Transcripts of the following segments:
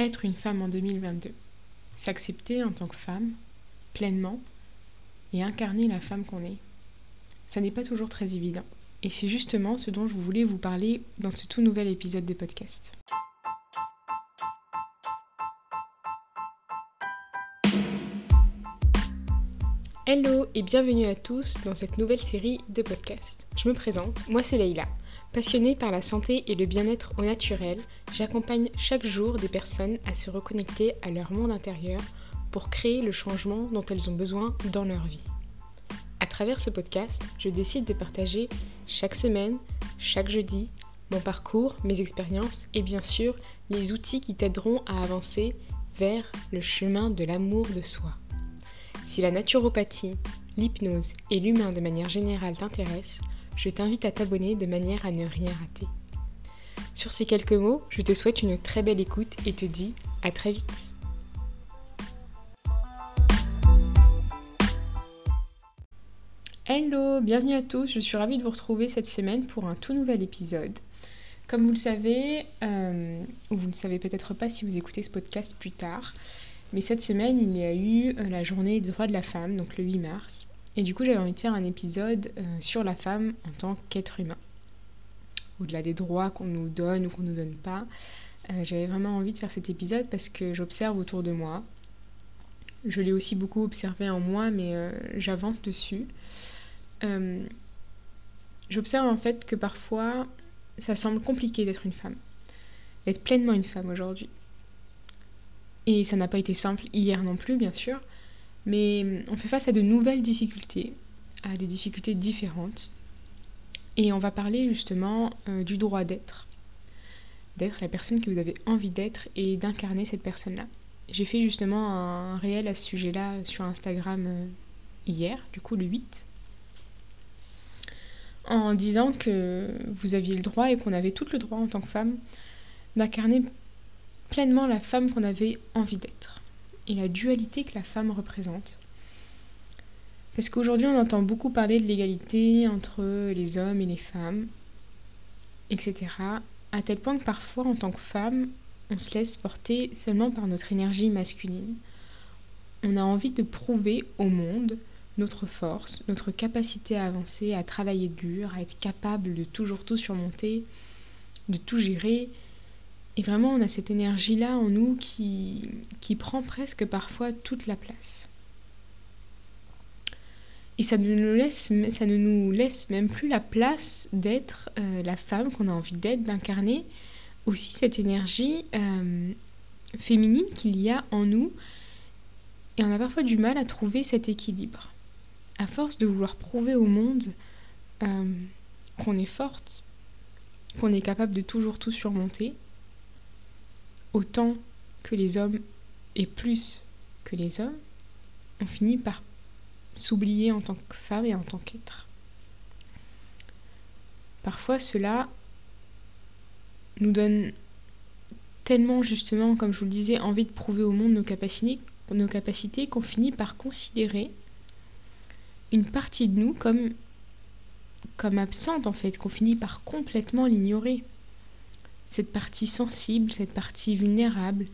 Être une femme en 2022. S'accepter en tant que femme, pleinement, et incarner la femme qu'on est. Ça n'est pas toujours très évident. Et c'est justement ce dont je voulais vous parler dans ce tout nouvel épisode des podcasts. Hello et bienvenue à tous dans cette nouvelle série de podcasts. Je me présente, moi c'est Leïla. Passionnée par la santé et le bien-être au naturel, j'accompagne chaque jour des personnes à se reconnecter à leur monde intérieur pour créer le changement dont elles ont besoin dans leur vie. À travers ce podcast, je décide de partager chaque semaine, chaque jeudi, mon parcours, mes expériences et bien sûr les outils qui t'aideront à avancer vers le chemin de l'amour de soi. Si la naturopathie, l'hypnose et l'humain de manière générale t'intéressent, je t'invite à t'abonner de manière à ne rien rater. Sur ces quelques mots, je te souhaite une très belle écoute et te dis à très vite. Hello, bienvenue à tous, je suis ravie de vous retrouver cette semaine pour un tout nouvel épisode. Comme vous le savez, euh, ou vous ne savez peut-être pas si vous écoutez ce podcast plus tard, mais cette semaine il y a eu euh, la journée des droits de la femme, donc le 8 mars. Et du coup, j'avais envie de faire un épisode euh, sur la femme en tant qu'être humain. Au-delà des droits qu'on nous donne ou qu'on ne nous donne pas, euh, j'avais vraiment envie de faire cet épisode parce que j'observe autour de moi. Je l'ai aussi beaucoup observé en moi, mais euh, j'avance dessus. j'observe en fait que parfois, ça semble compliqué d'être une femme. D'être pleinement une femme aujourd'hui. Et ça n'a pas été simple hier non plus, bien sûr. Mais hum, on fait face à de nouvelles difficultés, à des difficultés différentes. Et on va parler justement euh, du droit d'être. D'être la personne que vous avez envie d'être et d'incarner cette personne-là. J'ai fait justement un réel à ce sujet-là sur Instagram euh, hier, du coup le 8, en disant que vous aviez le droit et qu'on avait tout le droit en tant que femme d'incarner pleinement la femme qu'on avait envie d'être et la dualité que la femme représente. Parce qu'aujourd'hui, on entend beaucoup parler de l'égalité entre les hommes et les femmes, etc. À tel point que parfois, en tant que femme, on se laisse porter seulement par notre énergie masculine. On a envie de prouver au monde notre force, notre capacité à avancer, à travailler dur, à être capable de toujours tout surmonter, de tout gérer, et vraiment, on a cette énergie-là en nous qui, qui prend presque parfois toute la place. Et ça ne nous laisse, ça ne nous laisse même plus la place d'être euh, la femme qu'on a envie d'être, d'incarner aussi cette énergie euh, féminine qu'il y a en nous. Et on a parfois du mal à trouver cet équilibre. À force de vouloir prouver au monde euh, qu'on est forte, qu'on est capable de toujours tout surmonter, autant que les hommes et plus que les hommes, on finit par s'oublier en tant que femme et en tant qu'être. Parfois cela nous donne tellement justement, comme je vous le disais, envie de prouver au monde nos capacités, qu'on finit par considérer une partie de nous comme, comme absente en fait, qu'on finit par complètement l'ignorer cette partie sensible, cette partie vulnérable,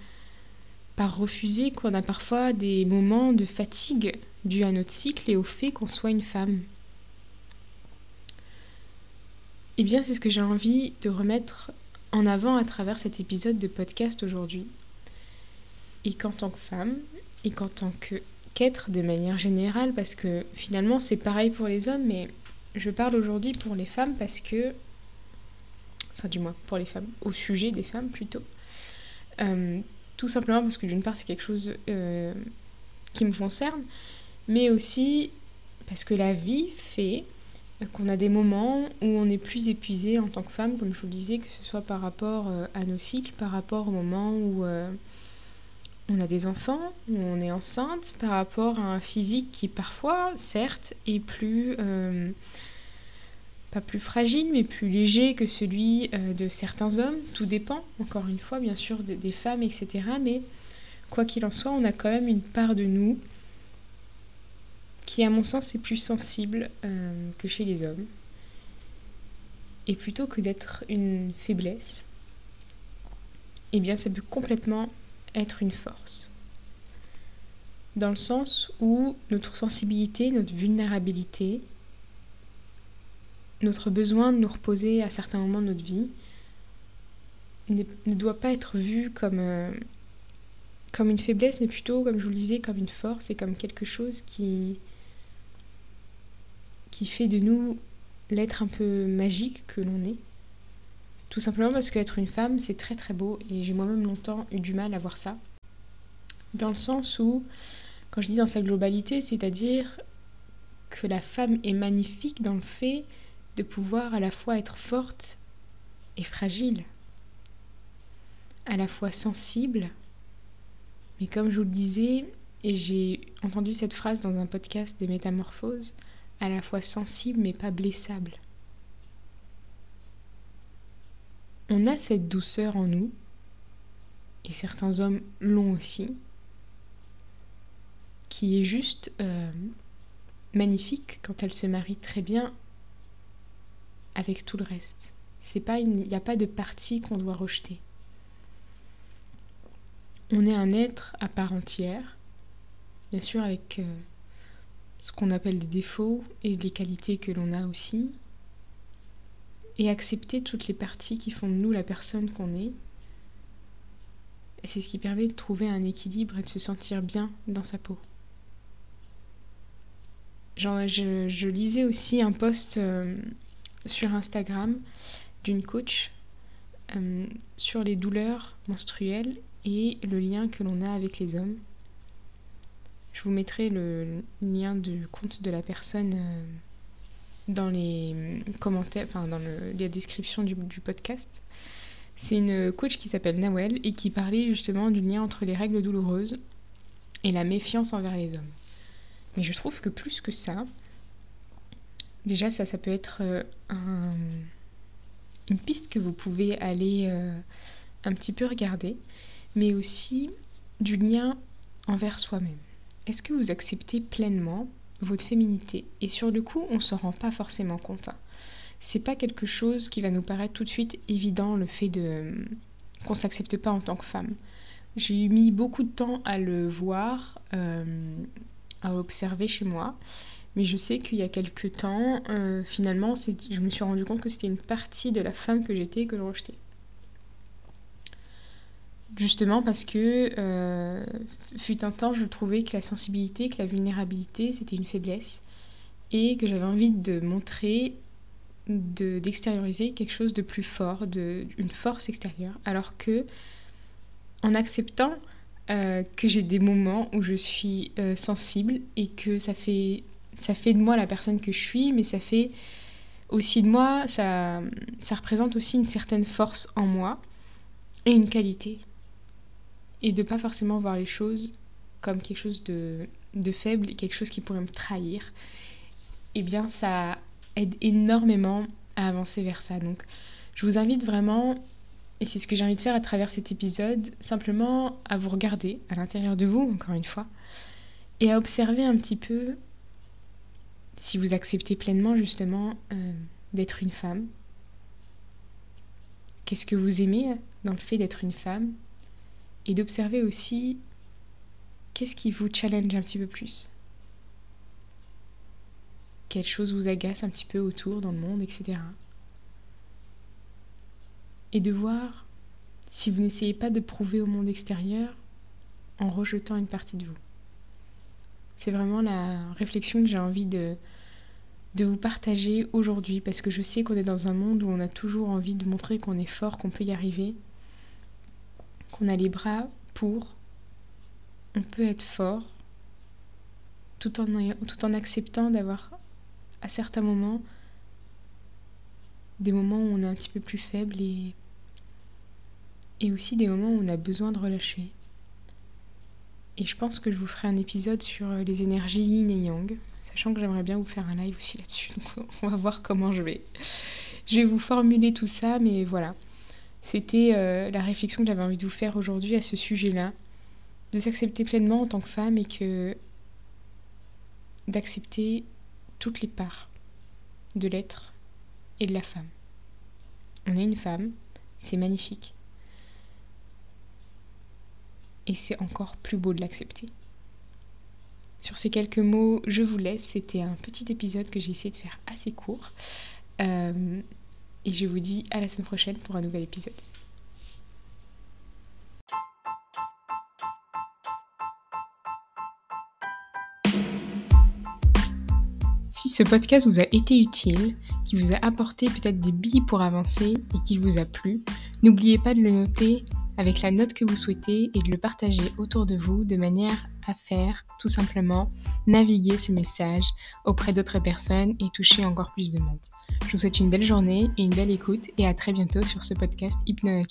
par refuser qu'on a parfois des moments de fatigue dus à notre cycle et au fait qu'on soit une femme. Eh bien, c'est ce que j'ai envie de remettre en avant à travers cet épisode de podcast aujourd'hui. Et qu'en tant que femme, et qu'en tant qu'être de manière générale, parce que finalement c'est pareil pour les hommes, mais je parle aujourd'hui pour les femmes parce que enfin du moins pour les femmes, au sujet des femmes plutôt. Euh, tout simplement parce que d'une part c'est quelque chose euh, qui me concerne, mais aussi parce que la vie fait qu'on a des moments où on est plus épuisé en tant que femme, comme je vous le disais, que ce soit par rapport euh, à nos cycles, par rapport au moment où on a des enfants, où on est enceinte, par rapport à un physique qui parfois, certes, est plus pas plus fragile, mais plus léger que celui euh, de certains hommes. Tout dépend, encore une fois, bien sûr, des femmes, etc. Mais quoi qu'il en soit, on a quand même une part de nous qui, à mon sens, est plus sensible euh, que chez les hommes. Et plutôt que d'être une faiblesse, eh bien, ça peut complètement être une force. Dans le sens où notre sensibilité, notre vulnérabilité, notre besoin de nous reposer à certains moments de notre vie ne, doit pas être vu comme, euh, comme une faiblesse, mais plutôt, comme je vous le disais, comme une force et comme quelque chose qui, qui fait de nous l'être un peu magique que l'on est. Tout simplement parce qu'être une femme, c'est très très beau et j'ai moi-même longtemps eu du mal à voir ça. Dans le sens où, quand je dis dans sa globalité, c'est-à-dire que la femme est magnifique dans le fait de pouvoir à la fois être forte et fragile, à la fois sensible, mais comme je vous le disais, et j'ai entendu cette phrase dans un podcast de métamorphose, à la fois sensible mais pas blessable. On a cette douceur en nous, et certains hommes l'ont aussi, qui est juste euh, magnifique quand elle se marie très bien avec tout le reste. Il n'y a pas de partie qu'on doit rejeter. On est un être à part entière, bien sûr avec euh, ce qu'on appelle des défauts et les qualités que l'on a aussi, et accepter toutes les parties qui font de nous la personne qu'on est. C'est ce qui permet de trouver un équilibre et de se sentir bien dans sa peau. Genre, je, lisais aussi un post euh, sur Instagram d'une coach euh, sur les douleurs menstruelles et le lien que l'on a avec les hommes. Je vous mettrai le lien du compte de la personne euh, dans les commentaires, enfin dans la description du, podcast. C'est une coach qui s'appelle Nawel et qui parlait justement du lien entre les règles douloureuses et la méfiance envers les hommes. Mais je trouve que plus que ça, déjà ça, ça peut être euh, une piste que vous pouvez aller euh, un petit peu regarder, mais aussi du lien envers soi-même. Est-ce que vous acceptez pleinement votre féminité? Et sur le coup, on ne s'en rend pas forcément compte. Hein. C'est pas quelque chose qui va nous paraître tout de suite évident, le fait de qu'on s'accepte pas en tant que femme. J'ai mis beaucoup de temps à le voir, euh, à observer chez moi. Mais je sais qu'il y a quelques temps, euh, finalement, je me suis rendu compte que c'était une partie de la femme que j'étais que je rejetais. Justement parce que, euh, fut un temps, je trouvais que la sensibilité, que la vulnérabilité, c'était une faiblesse. Et que j'avais envie de montrer, d'extérioriser quelque chose de plus fort, de, une force extérieure. Alors que, en acceptant euh, que j'ai des moments où je suis sensible et que ça fait, ça fait de moi la personne que je suis, mais ça fait aussi de moi, ça, ça représente aussi une certaine force en moi et une qualité et de pas forcément voir les choses comme quelque chose de, de faible quelque chose qui pourrait me trahir, eh bien ça aide énormément à avancer vers ça. Donc je vous invite vraiment, et c'est ce que j'ai envie de faire à travers cet épisode, simplement à vous regarder à l'intérieur de vous, encore une fois, et à observer un petit peu si vous acceptez pleinement justement euh, d'être une femme. Qu'est-ce que vous aimez dans le fait d'être une femme? Et d'observer aussi qu'est-ce qui vous challenge un petit peu plus? Quelle chose vous agace un petit peu autour dans le monde, etc. Et de voir si vous n'essayez pas de prouver au monde extérieur en rejetant une partie de vous. C'est vraiment la réflexion que j'ai envie de, vous partager aujourd'hui parce que je sais qu'on est dans un monde où on a toujours envie de montrer qu'on est fort, qu'on peut y arriver qu'on a les bras pour, on peut être fort tout en, acceptant d'avoir à certains moments des moments où on est un petit peu plus faible et aussi des moments où on a besoin de relâcher. Et je pense que je vous ferai un épisode sur les énergies yin et yang, sachant que j'aimerais bien vous faire un live aussi là-dessus. Donc on va voir comment je vais. Je vais vous formuler tout ça, mais voilà. C'était euh, la réflexion que j'avais envie de vous faire aujourd'hui à ce sujet-là, de s'accepter pleinement en tant que femme et que d'accepter toutes les parts de l'être et de la femme. On est une femme, c'est magnifique. Et c'est encore plus beau de l'accepter. Sur ces quelques mots, je vous laisse. C'était un petit épisode que j'ai essayé de faire assez court. Euh, et je vous dis à la semaine prochaine pour un nouvel épisode. Si ce podcast vous a été utile, qui vous a apporté peut-être des billes pour avancer et qu'il vous a plu, n'oubliez pas de le noter avec la note que vous souhaitez et de le partager autour de vous de manière à faire tout simplement naviguer ce message auprès d'autres personnes et toucher encore plus de monde. Je vous souhaite une belle journée et une belle écoute et à très bientôt sur ce podcast Hypno